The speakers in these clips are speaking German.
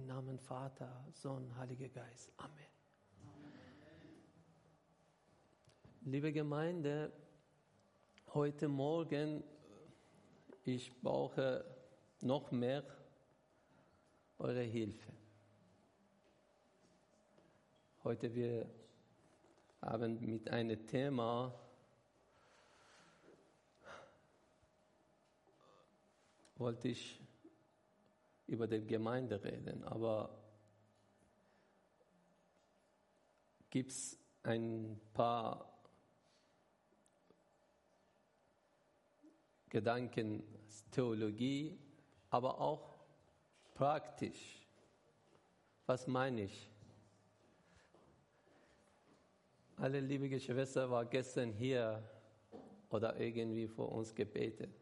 Im Namen Vater, Sohn, Heiliger Geist. Amen. Liebe Gemeinde, heute Morgen, ich brauche noch mehr eure Hilfe. Heute wir haben mit einem Thema wollte ich über die Gemeinde reden, aber gibt es ein paar Gedanken, Theologie, aber auch praktisch. Was meine ich? Alle liebe Geschwister waren gestern hier oder irgendwie vor uns gebetet.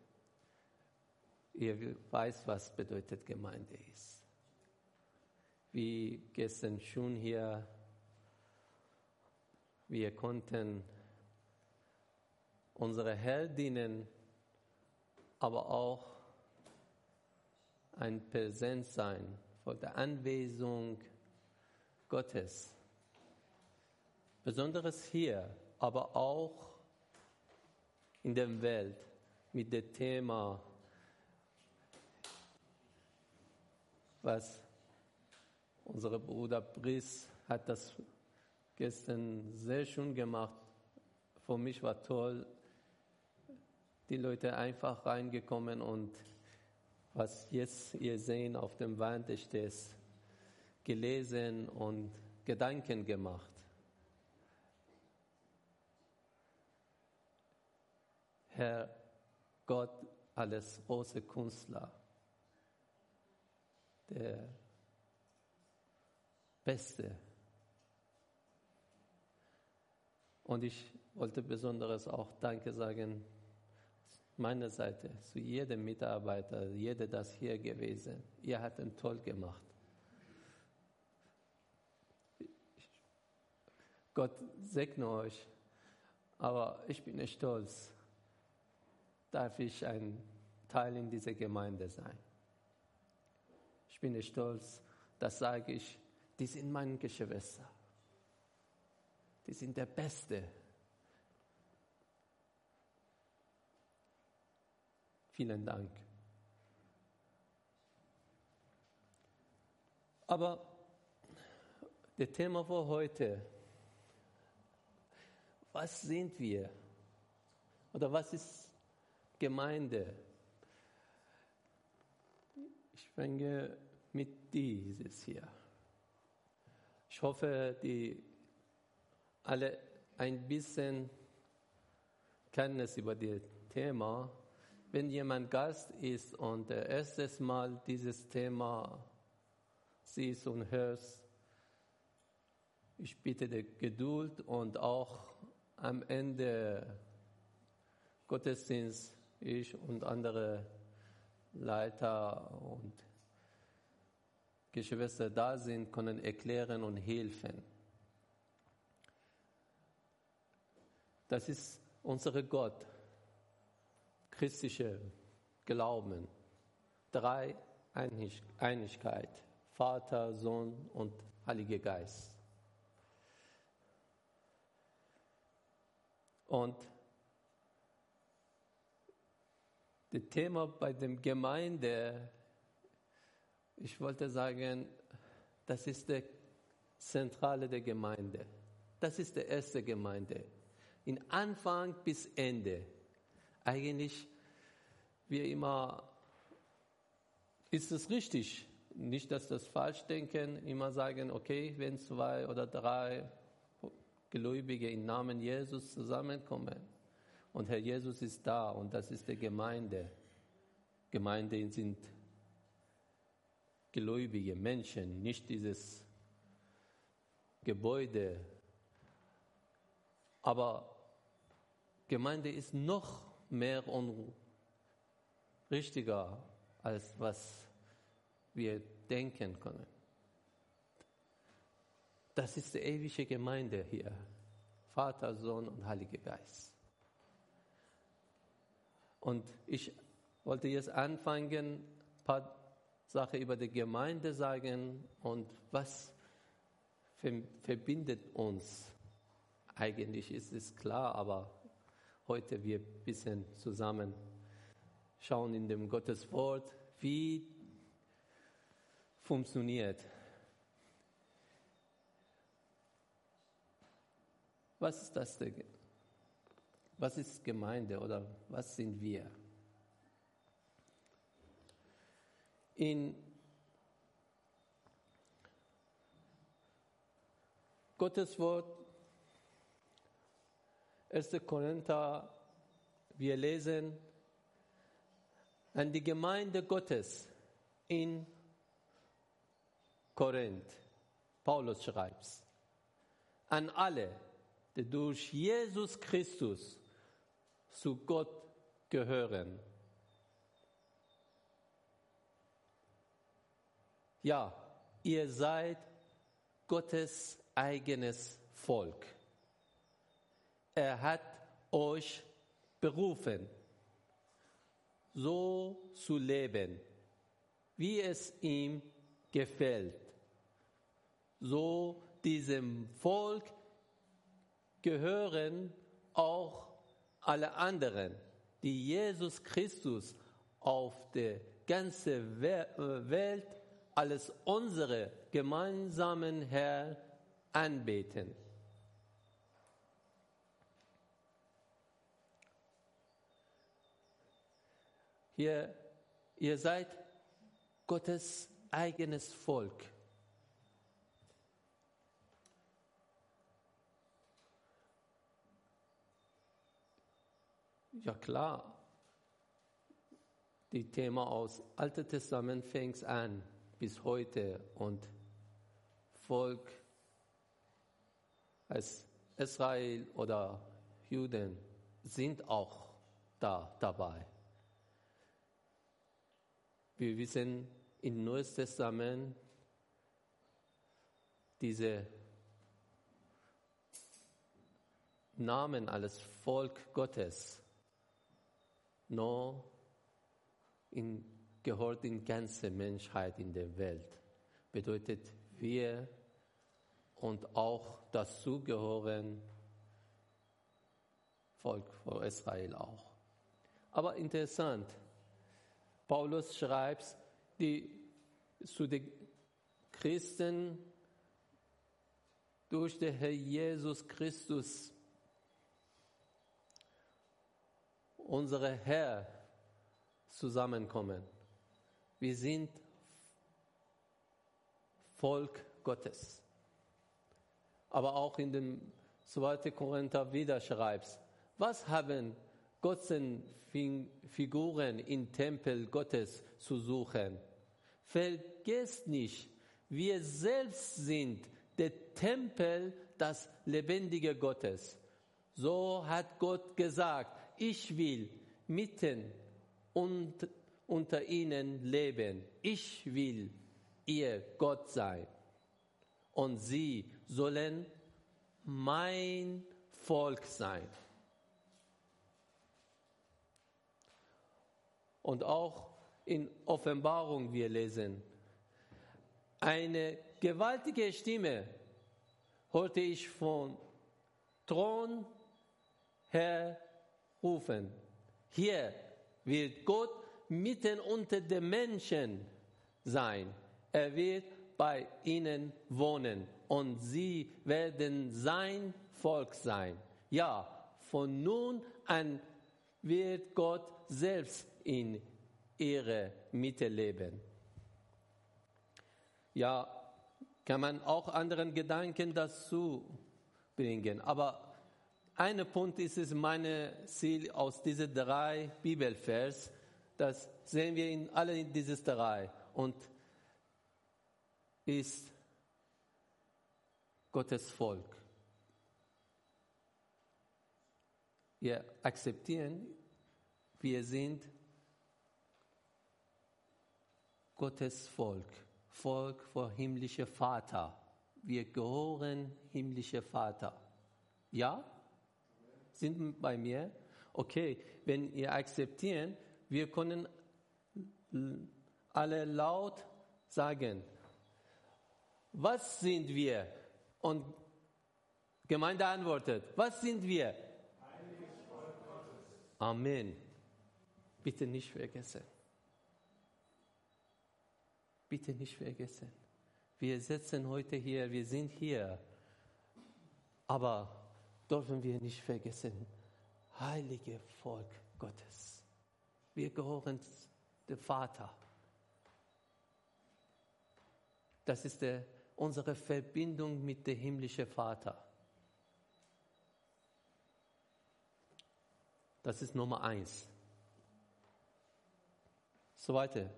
Ihr weiß, was bedeutet Gemeinde ist. Wie gestern schon hier, wir konnten unsere Heldinnen, aber auch ein Präsenz sein vor der Anwesung Gottes Besonderes hier, aber auch in der Welt mit dem Thema, was unser Bruder Brice hat das gestern sehr schön gemacht. Für mich war toll, die Leute einfach reingekommen und was jetzt ihr sehen auf dem Wand steht, gelesen und Gedanken gemacht. Herr Gott als große Künstler, der Beste. Und ich wollte besonderes auch Danke sagen, meiner Seite, zu jedem Mitarbeiter, jeder, das hier gewesen. Ihr habt ihn toll gemacht. Gott segne euch, aber ich bin stolz darf ich ein Teil in dieser Gemeinde sein. Ich bin stolz, das sage ich, die sind meine Geschwister. Die sind der Beste. Vielen Dank. Aber das Thema für heute, was sind wir? Oder was ist Gemeinde. Ich fange dieses hier. Ich hoffe, die alle ein bisschen Kenntnis über das Thema. Wenn jemand Gast ist und erstes Mal dieses Thema siehst und hörst, ich bitte die Geduld und auch am Ende Gottesdienst ich und andere Leiter und Geschwister da sind, können erklären und helfen. Das ist unser Gott, christliche Glauben, drei Einigkeit, Vater, Sohn und Heiliger Geist. Und das Thema bei der Gemeinde, ich wollte sagen, das ist die Zentrale der Gemeinde. Das ist die erste Gemeinde. In Anfang bis Ende. Eigentlich, wir immer, ist es richtig. Nicht, dass das falsch denken, immer sagen, okay, wenn zwei oder drei Gläubige im Namen Jesus zusammenkommen, und Herr Jesus ist da und das ist die Gemeinde. Gemeinden sind gläubige Menschen, nicht dieses Gebäude. Aber Gemeinde ist noch mehr und richtiger, als was wir denken können. Das ist die ewige Gemeinde hier. Vater, Sohn und Heiliger Geist. Und ich wollte jetzt anfangen, ein paar Sache über die Gemeinde sagen und was verbindet uns. Eigentlich ist es klar, aber heute wir ein bisschen zusammen schauen in dem Gotteswort, wie funktioniert. Was ist das? Was ist Gemeinde oder was sind wir? In Gottes Wort, 1. Korinther, wir lesen an die Gemeinde Gottes in Korinth. Paulus schreibt an alle, die durch Jesus Christus zu Gott gehören. Ja, ihr seid Gottes eigenes Volk. Er hat euch berufen, so zu leben, wie es ihm gefällt. So diesem Volk gehören auch alle anderen, die Jesus Christus auf der ganzen Welt als unsere gemeinsamen Herr anbeten. Hier, ihr seid Gottes eigenes Volk. Ja klar, die Thema aus Alten Testament fängt an bis heute und Volk als Israel oder Juden sind auch da dabei. Wir wissen im Neues Testament diese Namen als Volk Gottes nur in, gehört in ganze Menschheit in der Welt. Bedeutet, wir und auch dazugehören Volk von Israel auch. Aber interessant, Paulus schreibt die, zu den Christen durch den Herr Jesus Christus, unsere Herr, zusammenkommen. Wir sind Volk Gottes aber auch in dem 2. Korinther wieder schreibst. Was haben Gottes Figuren im Tempel Gottes zu suchen? Vergesst nicht, wir selbst sind der Tempel des lebendigen Gottes. So hat Gott gesagt, ich will mitten und unter ihnen leben. Ich will ihr Gott sein und sie sollen mein Volk sein. Und auch in Offenbarung wir lesen, eine gewaltige Stimme hörte ich von Thron her rufen. Hier wird Gott mitten unter den Menschen sein. Er wird bei ihnen wohnen und sie werden sein Volk sein. Ja, von nun an wird Gott selbst in ihre Mitte leben. Ja, kann man auch anderen Gedanken dazu bringen. Aber ein Punkt ist es mein Ziel aus diesen drei Bibelvers. Das sehen wir in alle diese drei. Und ist Gottes Volk. Wir akzeptieren, wir sind Gottes Volk, Volk vor himmlischer Vater. Wir gehören himmlischer Vater. Ja? Sind bei mir? Okay, wenn ihr akzeptieren, wir können alle laut sagen, was sind wir? Und Gemeinde antwortet, was sind wir? Amen. Bitte nicht vergessen. Bitte nicht vergessen. Wir sitzen heute hier, wir sind hier. Aber dürfen wir nicht vergessen, heilige Volk Gottes. Wir gehören dem Vater. Das ist der, unsere Verbindung mit dem himmlischen Vater. Das ist Nummer eins. Zweite.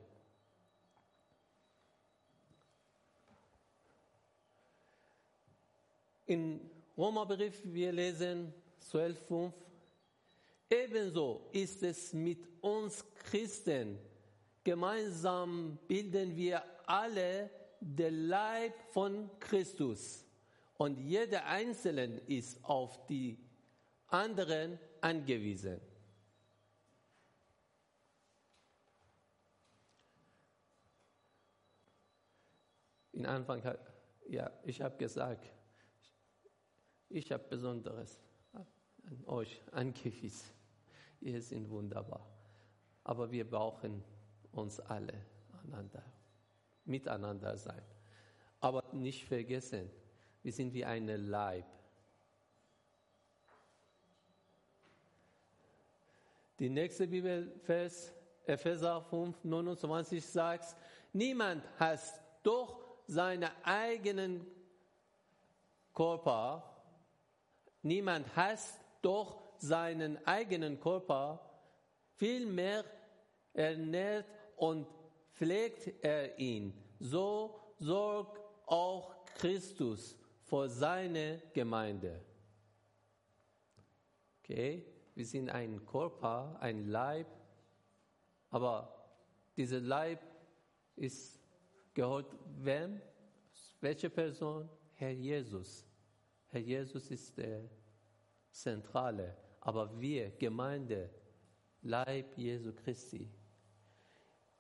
In Römerbrief, wir lesen 12,5. Ebenso ist es mit uns Christen. Gemeinsam bilden wir alle der Leib von Christus. Und jeder Einzelne ist auf die anderen angewiesen. In Anfang, ja, ich habe gesagt, ich habe Besonderes an euch angewiesen. Ihr seid wunderbar. Aber wir brauchen uns alle einander miteinander sein. Aber nicht vergessen, wir sind wie ein Leib. Die nächste Bibelvers, Epheser 5, 29 sagt, niemand hat doch seinen eigenen Körper, niemand hasst doch seinen eigenen Körper, vielmehr ernährt und pflegt er ihn. So sorgt auch Christus für seine Gemeinde. Okay, wir sind ein Körper, ein Leib, aber dieser Leib ist gehört wem? Welche Person? Herr Jesus. Herr Jesus ist der Zentrale, aber wir, Gemeinde, Leib Jesu Christi,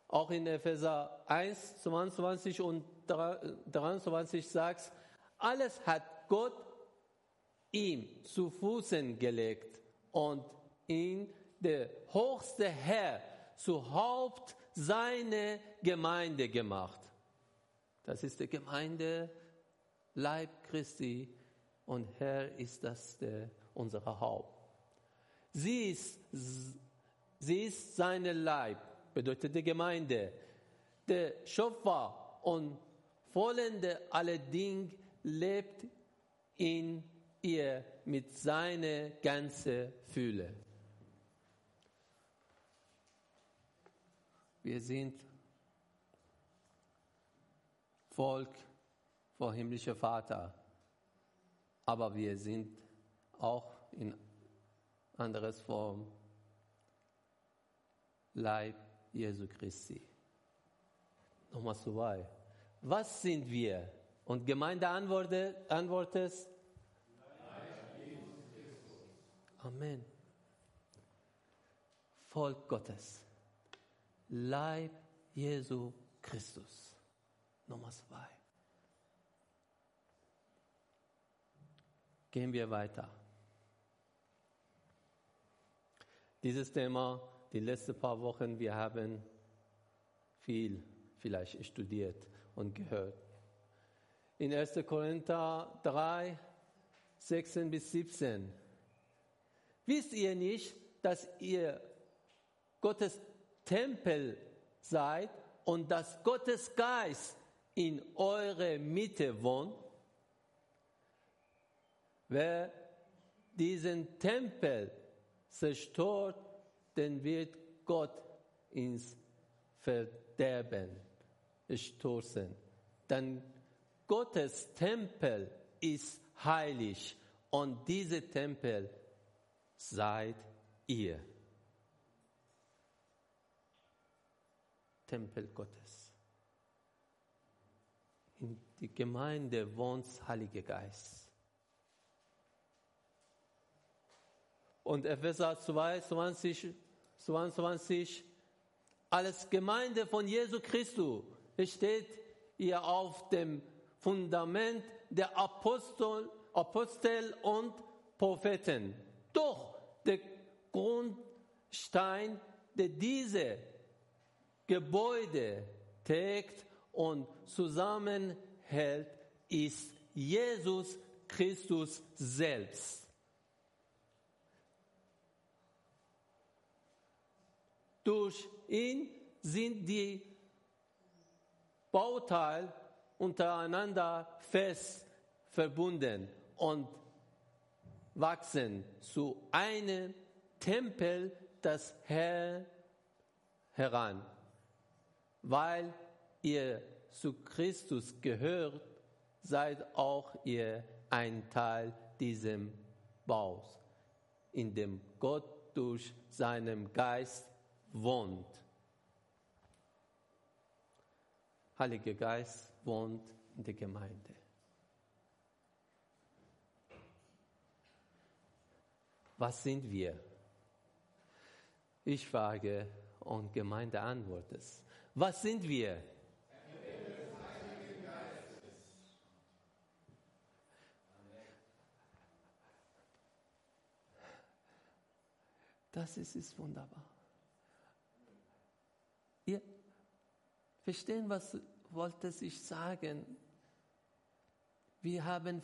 auch in Epheser 1, 22 und 23 sagt, alles hat Gott ihm zu Füßen gelegt und ihn der höchste Herr zu Haupt seiner Gemeinde gemacht. Das ist die Gemeinde, Leib Christi und Herr ist das der, unser Haupt. Sie ist, sie ist seine Leib bedeutet die Gemeinde. Der Schöpfer und Vollende aller Dinge lebt in ihr mit seiner ganzen Fülle. Wir sind Volk vor himmlischer Vater, aber wir sind auch in anderes Form Leib Jesu Christi. Nochmal zwei. Was sind wir? Und Gemeinde antwortet, antwortet Amen. Volk Gottes. Leib Jesu Christus. Nummer zwei. Gehen wir weiter. Dieses Thema die letzten paar Wochen, wir haben viel vielleicht studiert und gehört. In 1. Korinther 3, 16 bis 17. Wisst ihr nicht, dass ihr Gottes Tempel seid und dass Gottes Geist in eurer Mitte wohnt? Wer diesen Tempel zerstört, dann wird Gott ins Verderben stoßen. Denn Gottes Tempel ist heilig und dieser Tempel seid ihr. Tempel Gottes. In die Gemeinde wohnt Heiliger Geist. Und Epheser 2, 20 22, als Gemeinde von Jesu Christus steht ihr auf dem Fundament der Apostel, Apostel und Propheten. Doch der Grundstein, der diese Gebäude trägt und zusammenhält, ist Jesus Christus selbst. Durch ihn sind die Bauteile untereinander fest verbunden und wachsen zu einem Tempel des Herrn heran. Weil ihr zu Christus gehört, seid auch ihr ein Teil diesem Baus, in dem Gott durch seinen Geist wohnt. Heiliger Geist wohnt in der Gemeinde. Was sind wir? Ich frage und Gemeinde antwortet. Was sind wir? Das ist, ist wunderbar. Ihr verstehen, was wollte ich sagen? Wir haben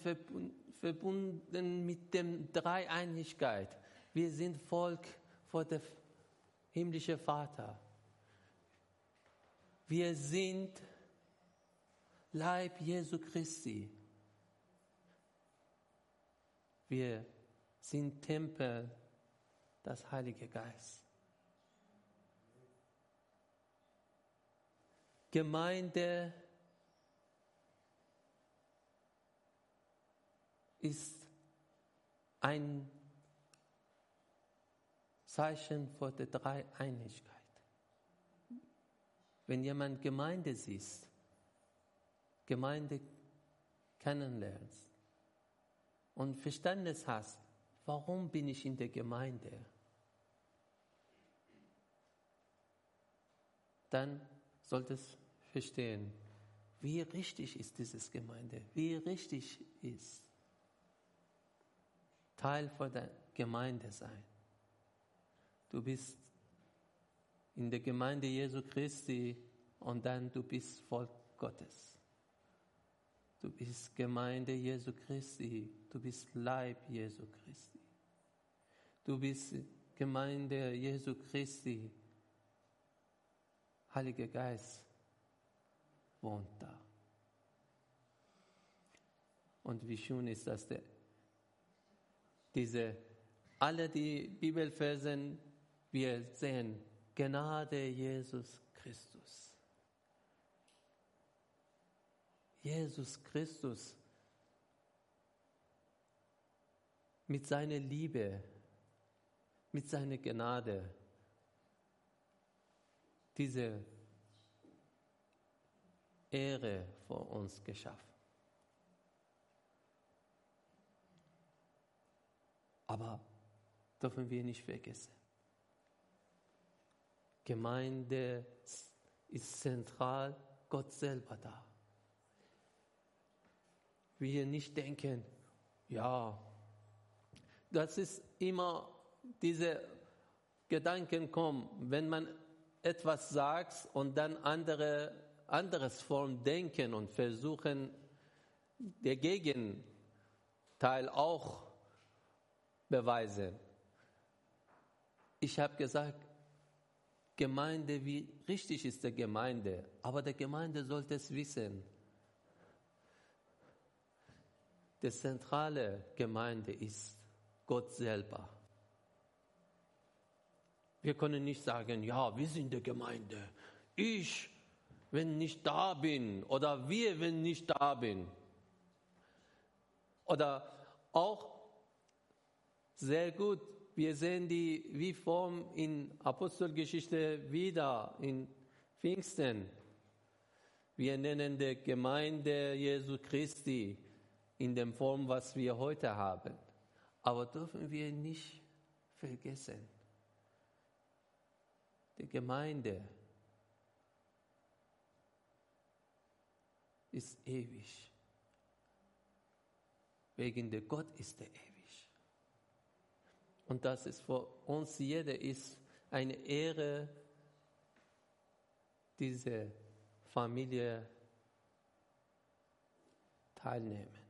verbunden mit dem Dreieinigkeit. Wir sind Volk vor dem himmlischen Vater. Wir sind Leib Jesu Christi. Wir sind Tempel des Heiligen Geistes. Gemeinde ist ein Zeichen vor der Dreieinigkeit. Wenn jemand Gemeinde sieht, Gemeinde kennenlernst und Verständnis hast, warum bin ich in der Gemeinde, dann solltest verstehen, wie richtig ist dieses Gemeinde, wie richtig ist Teil von der Gemeinde sein. Du bist in der Gemeinde Jesu Christi und dann du bist Volk Gottes. Du bist Gemeinde Jesu Christi, du bist Leib Jesu Christi. Du bist Gemeinde Jesu Christi. Heiliger Geist wohnt da. Und wie schön ist das, der, diese, alle die Bibelversen, wir sehen, Gnade Jesus Christus. Jesus Christus mit seiner Liebe, mit seiner Gnade, diese Ehre vor uns geschaffen. Aber dürfen wir nicht vergessen. Gemeinde ist zentral, Gott selber da. Wir nicht denken, ja, das ist immer diese Gedanken kommen, wenn man etwas sagt und dann andere anderes Form denken und versuchen, der Gegenteil auch beweisen. Ich habe gesagt, Gemeinde, wie richtig ist der Gemeinde, aber der Gemeinde sollte es wissen. Die zentrale Gemeinde ist Gott selber. Wir können nicht sagen, ja, wir sind die Gemeinde. Ich, wenn nicht da bin, oder wir, wenn nicht da bin. Oder auch sehr gut wir sehen die wie Form in Apostelgeschichte wieder in Pfingsten. Wir nennen die Gemeinde Jesu Christi in der Form, was wir heute haben. Aber dürfen wir nicht vergessen, die Gemeinde ist ewig. Wegen der Gott ist er ewig. Und das ist für uns jeder ist eine Ehre, diese Familie teilnehmen.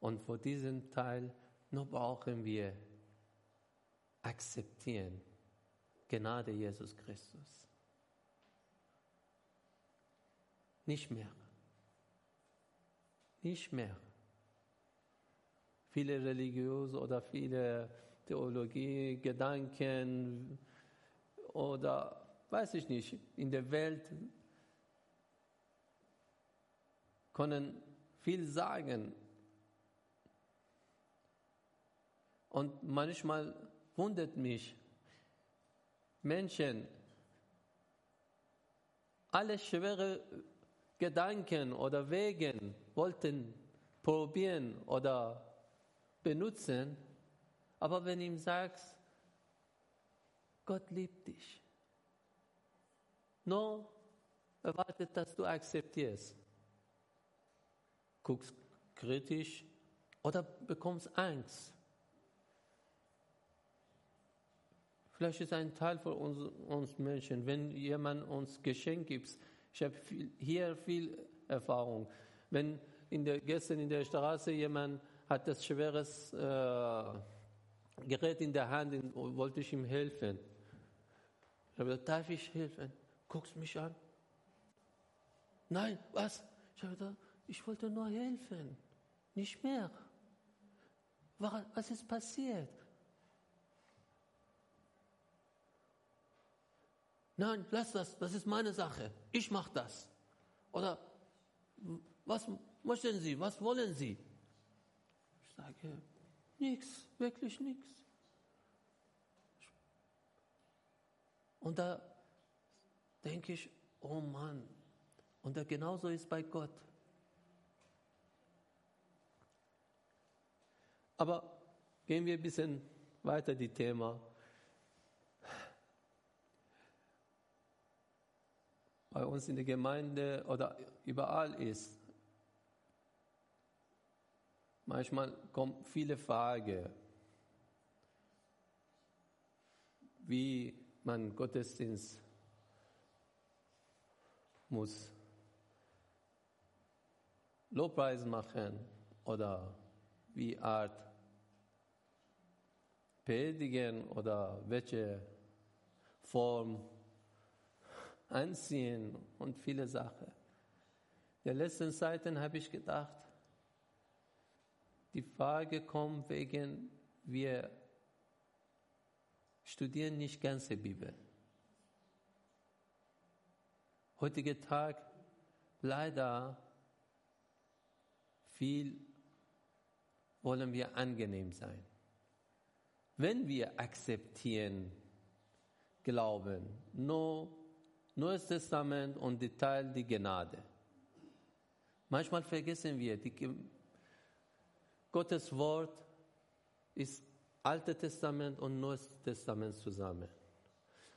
Und für diesen Teil nur brauchen wir akzeptieren Gnade Jesus Christus. Nicht mehr. Nicht mehr. Viele religiöse oder viele Theologie, Gedanken oder weiß ich nicht, in der Welt können viel sagen. Und manchmal wundert mich, Menschen alle schwere Gedanken oder Wegen wollten probieren oder benutzen, aber wenn ihm sagst, Gott liebt dich, nur erwartet, dass du akzeptierst, guckst kritisch oder bekommst Angst. Vielleicht ist ein Teil von uns, uns Menschen, wenn jemand uns Geschenk gibt. Ich habe viel, hier viel Erfahrung. Wenn in der, gestern in der Straße jemand hat das schweres äh, Gerät in der Hand und wollte ich ihm helfen. Ich habe gesagt, darf ich helfen? Guckst mich an. Nein, was? Ich habe gesagt, ich wollte nur helfen, nicht mehr. Was ist passiert? Nein, lass das, das ist meine Sache. Ich mache das. Oder was möchten Sie, was wollen Sie? Ich sage, nichts, wirklich nichts. Und da denke ich, oh Mann, und da genauso ist bei Gott. Aber gehen wir ein bisschen weiter die Thema. Bei uns in der Gemeinde oder überall ist. Manchmal kommen viele Fragen, wie man Gottesdienst muss Lobpreis machen oder wie Art predigen oder welche Form Anziehen und viele Sachen. In den letzten Zeiten habe ich gedacht, die Frage kommt wegen, wir studieren nicht ganze Bibel. Heutiger Tag leider viel wollen wir angenehm sein. Wenn wir akzeptieren, glauben, nur Neues Testament und Detail die Gnade. Manchmal vergessen wir, die, Gottes Wort ist Altes Testament und Neues Testament zusammen.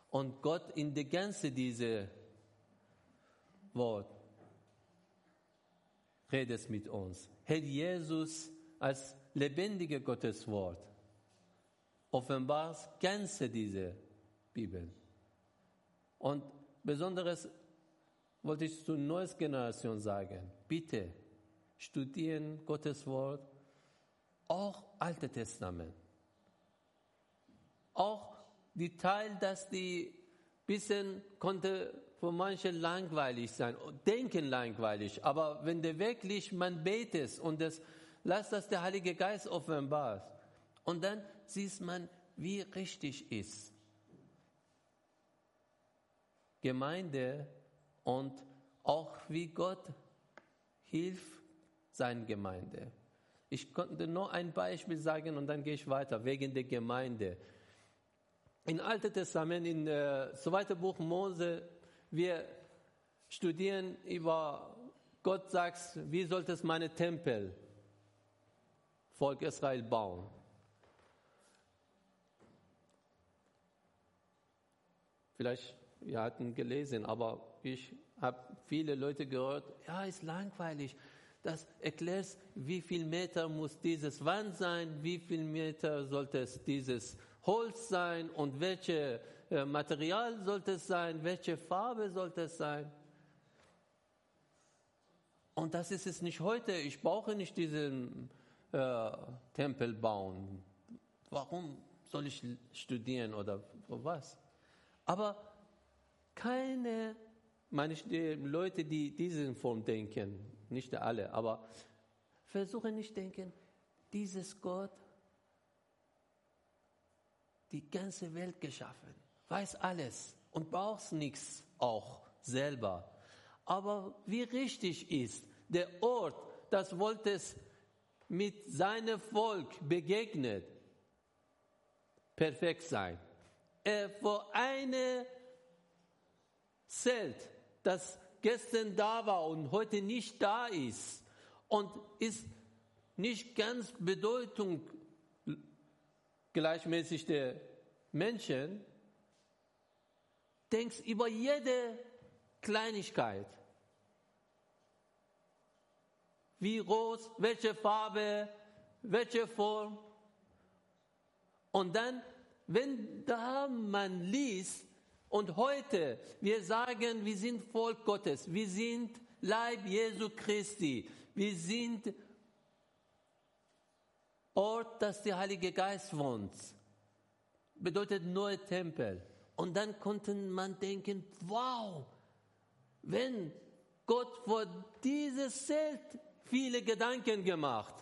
Und Gott in der ganze diese Wort redet mit uns. Herr Jesus als lebendige Gottes Wort offenbart ganze diese Bibel. Und Besonderes wollte ich zur neuen Generation sagen. Bitte studieren Gottes Wort, auch Alte Testament. Auch die Teil, dass die bisschen konnte für manche langweilig sein, denken langweilig, aber wenn der wirklich man betet und das lasst das der Heilige Geist offenbart und dann sieht man, wie richtig ist. Gemeinde und auch wie Gott hilft seiner Gemeinde. Ich konnte nur ein Beispiel sagen und dann gehe ich weiter, wegen der Gemeinde. Im Alten Testament, in äh, zweiten Buch Mose, wir studieren über Gott sagt, wie sollte es meine Tempel, Volk Israel, bauen. Vielleicht wir hatten gelesen, aber ich habe viele Leute gehört, ja, ist langweilig. Das erklärt, wie viel Meter muss dieses Wand sein, wie viel Meter sollte es dieses Holz sein und welche äh, Material sollte es sein, welche Farbe sollte es sein. Und das ist es nicht heute. Ich brauche nicht diesen äh, Tempel bauen. Warum soll ich studieren oder was? Aber keine, meine Leute, die diese Form denken, nicht alle, aber versuchen nicht denken, dieses Gott, die ganze Welt geschaffen, weiß alles und braucht nichts auch selber. Aber wie richtig ist, der Ort, das wollte es mit seinem Volk begegnet, perfekt sein. Er vor eine Zelt, das gestern da war und heute nicht da ist und ist nicht ganz Bedeutung gleichmäßig der Menschen, denkst über jede Kleinigkeit. Wie groß, welche Farbe, welche Form. Und dann, wenn da man liest, und heute, wir sagen, wir sind Volk Gottes, wir sind Leib Jesu Christi, wir sind Ort, dass der Heilige Geist wohnt. Bedeutet neue Tempel. Und dann konnte man denken, wow, wenn Gott vor dieses Zelt viele Gedanken gemacht,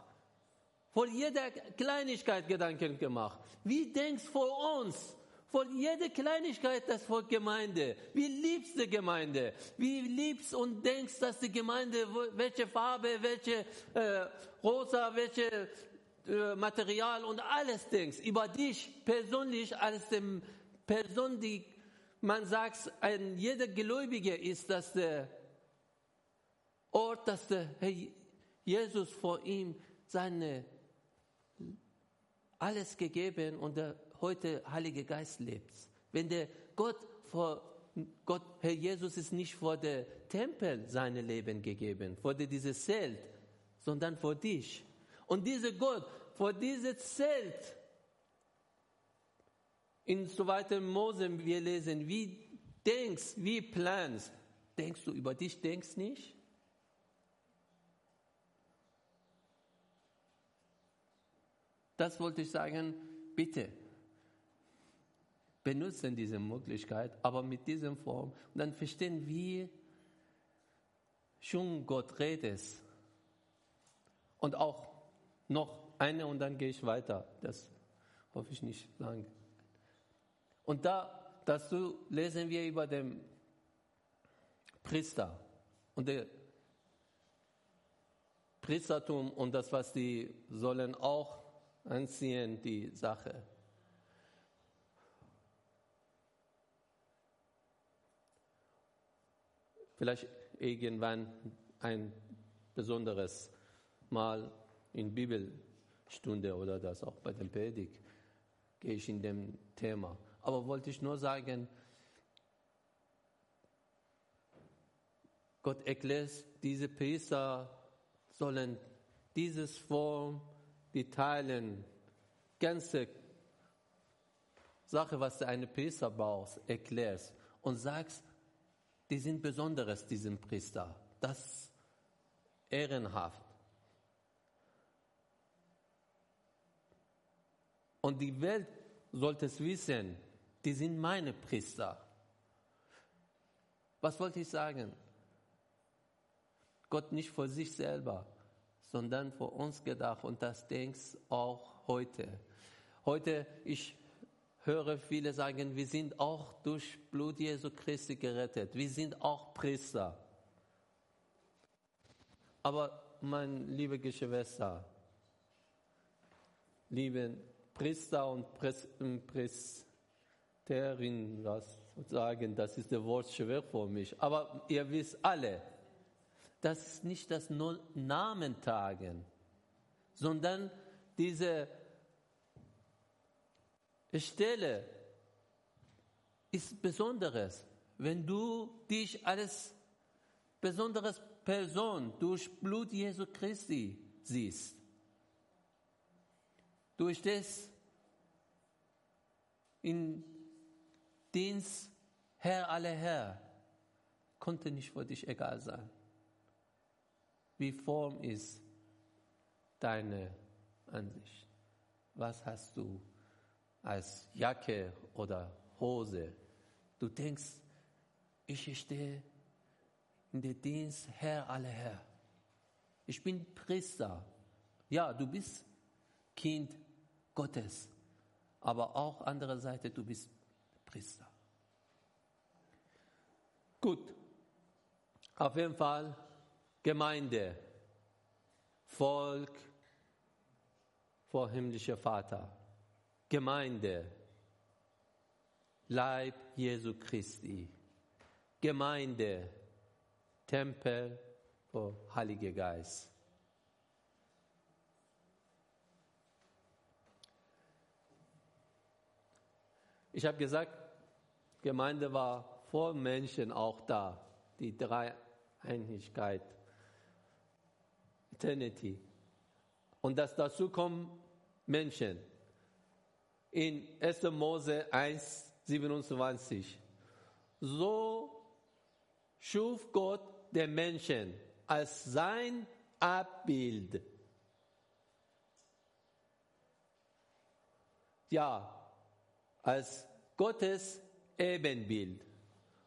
vor jeder Kleinigkeit Gedanken gemacht. Wie denkst du vor uns? Vor jeder Kleinigkeit das vor Gemeinde. Wie liebst du Gemeinde? Wie liebst und denkst, dass die Gemeinde, welche Farbe, welche äh, rosa, welche äh, Material und alles denkst. Über dich persönlich als dem Person, die man sagt, ein jeder Gläubige ist, dass der Ort, dass der Herr Jesus vor ihm seine alles gegeben und der heute Heilige Geist lebt. Wenn der Gott vor Gott, Herr Jesus ist nicht vor der Tempel seine Leben gegeben, vor dieses Zelt, sondern vor dich. Und dieser Gott, vor dieses Zelt, in 2. Mose wir lesen, wie denkst, wie planst. Denkst du über dich, denkst nicht? Das wollte ich sagen, bitte benutzen diese Möglichkeit, aber mit dieser Form. Und dann verstehen wir schon Gott redet. Und auch noch eine und dann gehe ich weiter. Das hoffe ich nicht lang. Und da, dazu lesen wir über den Priester und der Priestertum und das, was die sollen auch anziehen, die Sache. Vielleicht irgendwann ein besonderes Mal in Bibelstunde oder das auch bei dem Predigt gehe ich in dem Thema. Aber wollte ich nur sagen, Gott erklärt, diese Priester sollen dieses Form, die teilen, ganze Sache, was eine Priester braucht, erklärt und sagst, die sind besonderes, diesen Priester. Das ehrenhaft. Und die Welt sollte es wissen, die sind meine Priester. Was wollte ich sagen? Gott nicht für sich selber, sondern für uns gedacht und das denkst auch heute. Heute, ich höre viele sagen, wir sind auch durch Blut Jesu Christi gerettet. Wir sind auch Priester. Aber mein liebe Geschwister, liebe Priester und Priesterin, was sagen, das ist der Wort schwer für mich. Aber ihr wisst alle, das ist nicht das Namentagen, sondern diese Stelle ist Besonderes. Wenn du dich als besondere Person durch Blut Jesu Christi siehst. Du stehst in Dienst Herr aller Herr, konnte nicht für dich egal sein. Wie form ist deine Ansicht? Was hast du als Jacke oder Hose? Du denkst, ich stehe in der Dienst Herr aller Herr. Ich bin Priester. Ja, du bist Kind Gottes. Aber auch andere Seite, du bist Priester. Gut. Auf jeden Fall Gemeinde, Volk vor himmlischer Vater. Gemeinde, Leib Jesu Christi. Gemeinde, Tempel vor Heiliger Geist. Ich habe gesagt, Gemeinde war vor Menschen auch da, die Dreieinigkeit, Eternity. Und dass dazu kommen Menschen. In 1. Mose 1, 27. So schuf Gott den Menschen als sein Abbild. Ja, als Gottes Ebenbild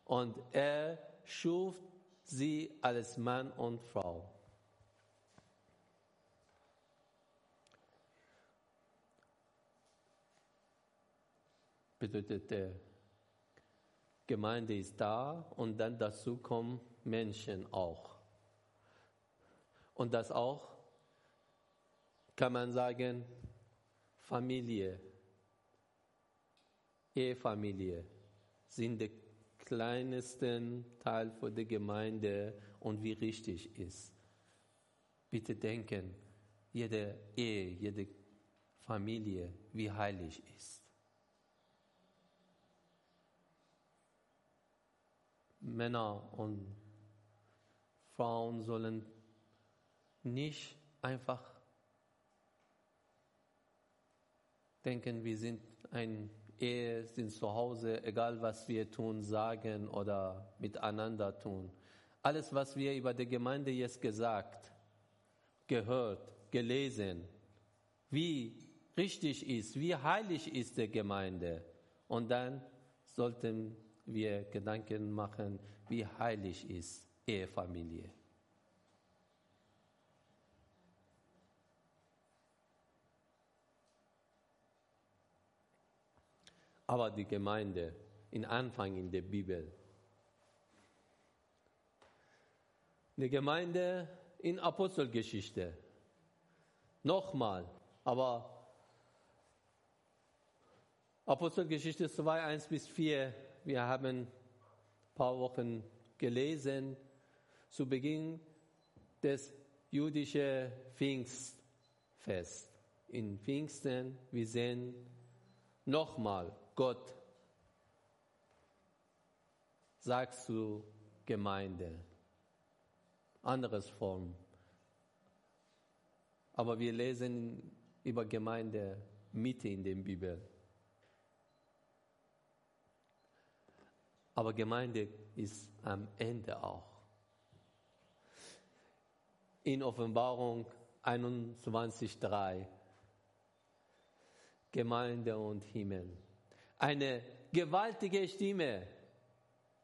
und er schuf sie als Mann und Frau. Bedeutet, der Gemeinde ist da und dann dazu kommen Menschen auch. Und das auch, kann man sagen, Familie Ehefamilie sind der kleinsten Teil für die Gemeinde und wie richtig ist. Bitte denken, jede Ehe, jede Familie, wie heilig ist. Männer und Frauen sollen nicht einfach denken, wir sind ein Ehe, sind zu Hause, egal was wir tun, sagen oder miteinander tun. Alles, was wir über die Gemeinde jetzt gesagt, gehört, gelesen, wie richtig ist, wie heilig ist die Gemeinde. Und dann sollten wir Gedanken machen, wie heilig ist Ehefamilie. aber die Gemeinde in Anfang in der Bibel. Die Gemeinde in Apostelgeschichte. Nochmal, aber Apostelgeschichte 2, 1 bis 4, wir haben ein paar Wochen gelesen, zu Beginn des jüdischen Pfingstfest. In Pfingsten, wir sehen nochmal Gott sagst du Gemeinde. Anderes Form. Aber wir lesen über Gemeinde Mitte in der Bibel. Aber Gemeinde ist am Ende auch. In Offenbarung 21.3 Gemeinde und Himmel. Eine gewaltige Stimme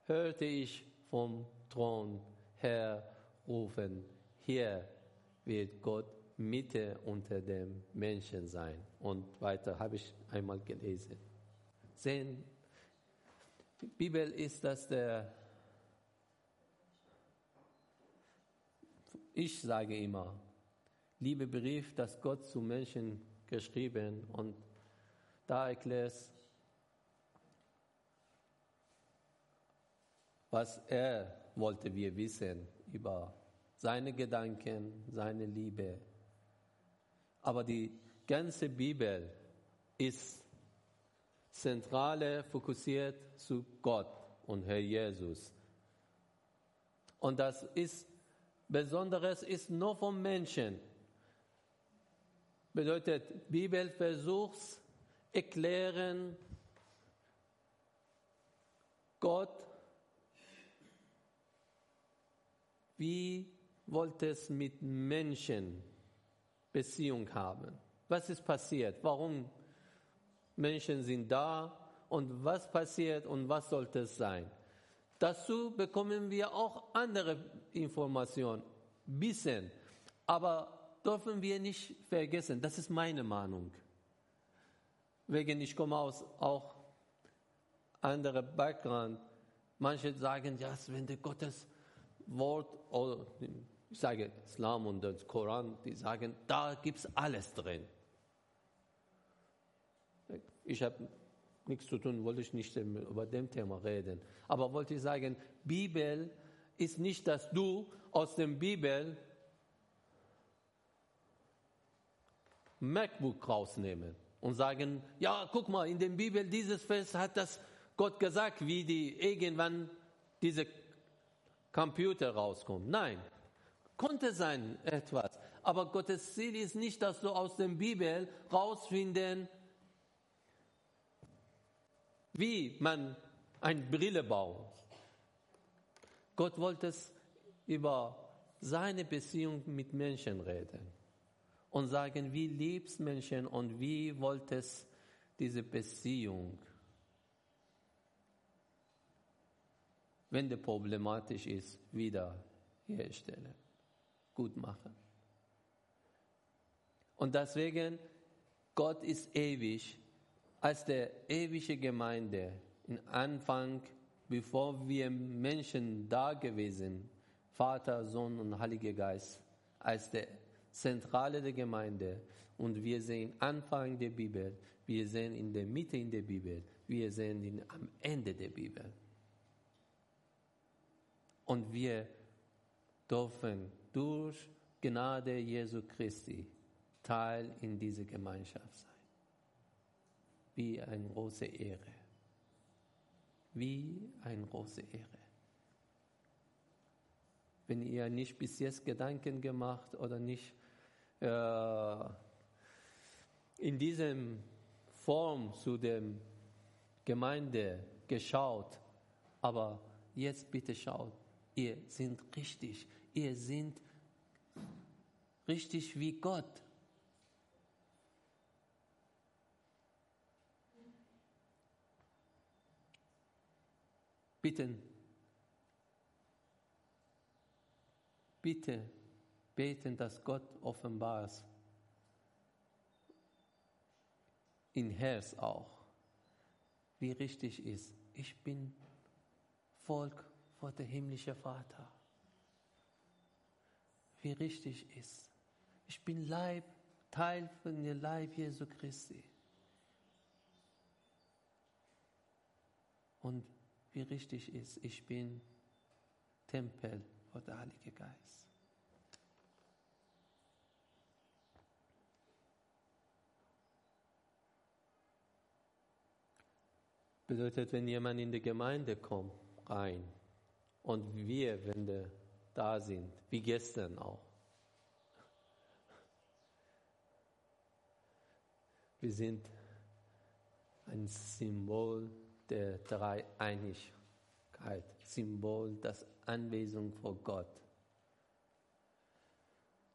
hörte ich vom Thron her rufen, hier wird Gott Mitte unter dem Menschen sein. Und weiter habe ich einmal gelesen. Sehen, Bibel ist das der, ich sage immer, liebe Brief, das Gott zu Menschen geschrieben und da erklärt was er wollte wir wissen über seine Gedanken, seine Liebe. Aber die ganze Bibel ist zentrale fokussiert zu Gott und Herr Jesus. Und das ist Besonderes ist nur vom Menschen. Bedeutet, Bibel versucht erklären, Gott, wie wollte es mit Menschen Beziehung haben? Was ist passiert? Warum Menschen sind da und was passiert und was sollte es sein? Dazu bekommen wir auch andere Informationen, bisschen. Aber dürfen wir nicht vergessen, das ist meine Meinung. Wegen ich komme aus auch anderer Background. Manche sagen, ja, wenn der Gottes Wort oder ich sage Islam und der Koran, die sagen, da gibt es alles drin. Ich habe nichts zu tun, wollte ich nicht über dem Thema reden. Aber wollte ich sagen, Bibel ist nicht, dass du aus der Bibel MacBook rausnehmen und sagen, ja, guck mal, in der Bibel dieses Vers hat das Gott gesagt, wie die irgendwann diese Computer rauskommen. Nein, konnte sein etwas. Aber Gottes Ziel ist nicht, dass du aus der Bibel rausfinden, wie man eine Brille baut. Gott wollte es über seine Beziehung mit Menschen reden und sagen, wie liebst Menschen und wie wollte es diese Beziehung, wenn die problematisch ist, wiederherstellen, gut machen. Und deswegen, Gott ist ewig als der ewige Gemeinde im Anfang, bevor wir Menschen da gewesen, Vater, Sohn und Heiliger Geist, als der Zentrale der Gemeinde. Und wir sehen Anfang der Bibel, wir sehen in der Mitte in der Bibel, wir sehen in, am Ende der Bibel. Und wir dürfen durch Gnade Jesu Christi Teil in dieser Gemeinschaft sein wie eine große Ehre. Wie eine große Ehre. Wenn ihr nicht bis jetzt Gedanken gemacht oder nicht äh, in diesem Form zu der Gemeinde geschaut, aber jetzt bitte schaut, ihr seid richtig, ihr seid richtig wie Gott. Bitten. Bitte beten, dass Gott offenbart. In Herz auch, wie richtig ist. Ich bin Volk vor der himmlische Vater. Wie richtig ist. Ich bin Leib, Teil von dem Leib Jesu Christi. Und wie richtig ist, ich bin Tempel für der Heilige Geist. Bedeutet, wenn jemand in die Gemeinde kommt, rein, und wir, wenn wir da sind, wie gestern auch, wir sind ein Symbol der Dreieinigkeit, Symbol das Anwesung vor Gott.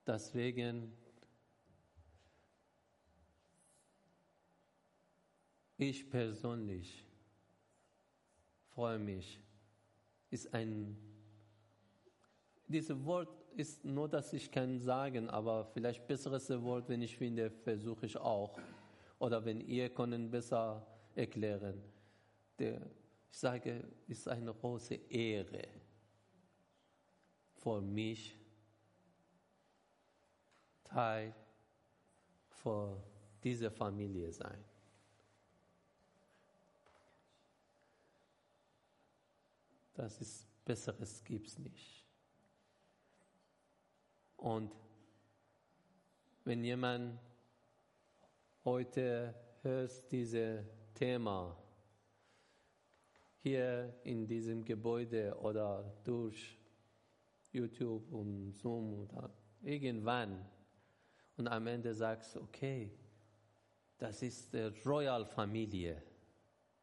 Deswegen ich persönlich freue mich, ist ein, dieses Wort ist nur, dass ich kann sagen, aber vielleicht besseres Wort, wenn ich finde, versuche ich auch. Oder wenn ihr können besser erklären der, ich sage, ist eine große Ehre für mich, Teil für diese Familie sein. Das ist Besseres gibt es nicht. Und wenn jemand heute hört dieses Thema, hier in diesem Gebäude oder durch YouTube und Zoom oder irgendwann. Und am Ende sagst du, okay, das ist die Royal Familie,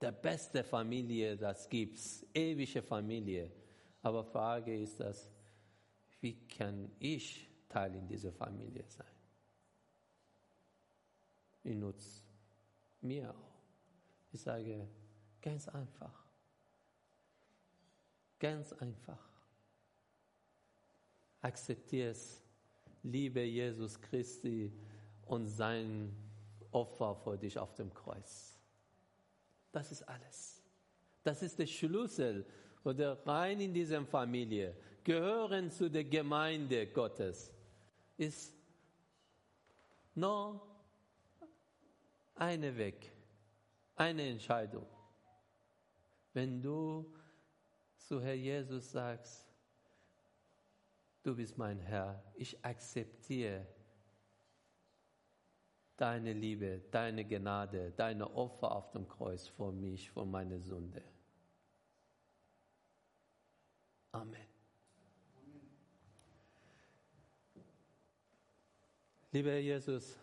der beste Familie, das gibt's, ewige Familie. Aber Frage ist das, wie kann ich Teil in dieser Familie sein? Ich nutze mir auch. Ich sage ganz einfach. Ganz einfach. Akzeptiere es. Liebe Jesus Christi und sein Opfer für dich auf dem Kreuz. Das ist alles. Das ist der Schlüssel oder rein in diese Familie, gehören zu der Gemeinde Gottes, ist nur eine Weg, eine Entscheidung. Wenn du zu Herr Jesus sagst, du bist mein Herr, ich akzeptiere deine Liebe, deine Gnade, deine Opfer auf dem Kreuz für mich, für meine Sünde. Amen. Lieber Herr Jesus,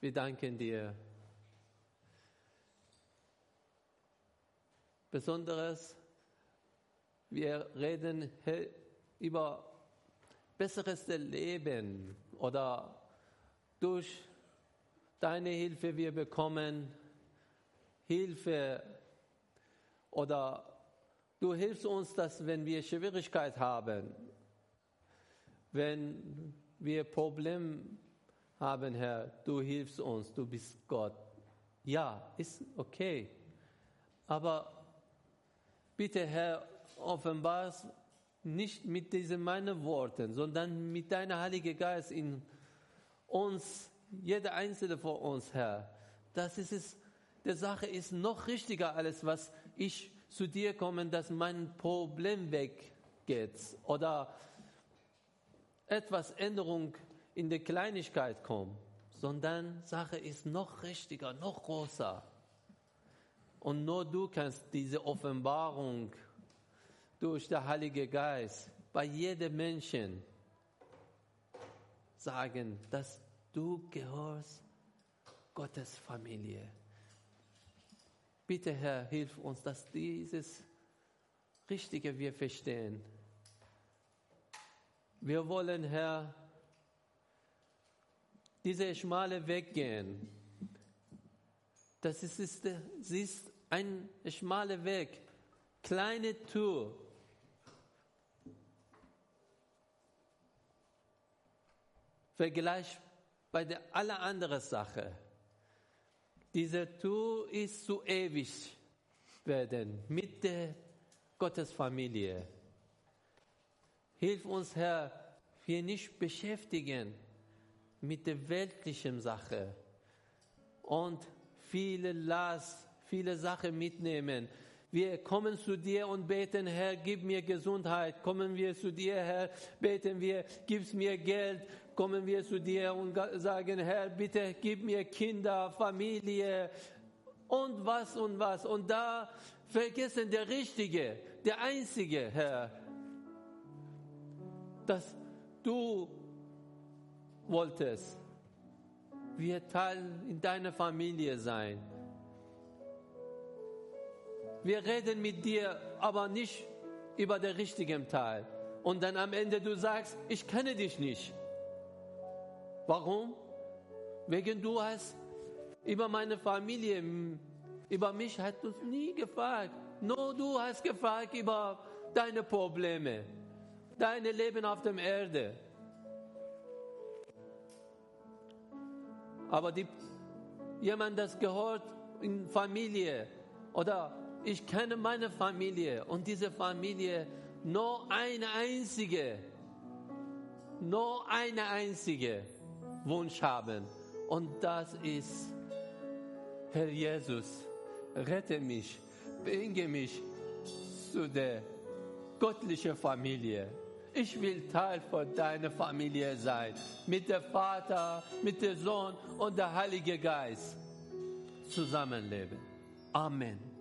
wir danken dir. Besonderes, wir reden über besseres Leben oder durch deine Hilfe wir bekommen Hilfe oder du hilfst uns, dass wenn wir Schwierigkeit haben, wenn wir Probleme haben, Herr, du hilfst uns, du bist Gott. Ja, ist okay. Aber bitte, Herr, offenbar nicht mit diesen meinen Worten, sondern mit deinem Heiligen Geist in uns jeder einzelne von uns, Herr. Das ist es, die Sache ist noch richtiger alles, was ich zu dir komme, dass mein Problem weggeht oder etwas Änderung in der Kleinigkeit kommt, sondern Sache ist noch richtiger, noch größer. Und nur du kannst diese Offenbarung durch den Heiligen Geist bei jedem Menschen sagen, dass Du gehörst Gottes Familie. Bitte, Herr, hilf uns, dass dieses Richtige wir verstehen. Wir wollen, Herr, diese schmale Weg gehen. Das ist, ist, ist ein schmaler Weg, kleine Tür. Vergleich bei der aller anderen Sache. Diese Tour ist zu ewig werden mit der Gottesfamilie. Hilf uns, Herr, wir nicht beschäftigen mit der weltlichen Sache und viele Last, viele Sachen mitnehmen. Wir kommen zu dir und beten, Herr, gib mir Gesundheit. Kommen wir zu dir, Herr, beten wir, gib mir Geld kommen wir zu dir und sagen, Herr, bitte gib mir Kinder, Familie und was und was. Und da vergessen der Richtige, der Einzige, Herr, dass du wolltest, wir Teil in deiner Familie sein. Wir reden mit dir, aber nicht über den richtigen Teil. Und dann am Ende du sagst, ich kenne dich nicht. Warum? Wegen du hast über meine Familie, über mich hat uns nie gefragt. Nur du hast gefragt über deine Probleme, deine Leben auf der Erde. Aber die, jemand, das gehört in Familie oder ich kenne meine Familie und diese Familie nur eine einzige, nur eine einzige Wunsch haben. Und das ist, Herr Jesus, rette mich, bringe mich zu der göttlichen Familie. Ich will Teil von deiner Familie sein, mit dem Vater, mit dem Sohn und der Heilige Geist zusammenleben. Amen.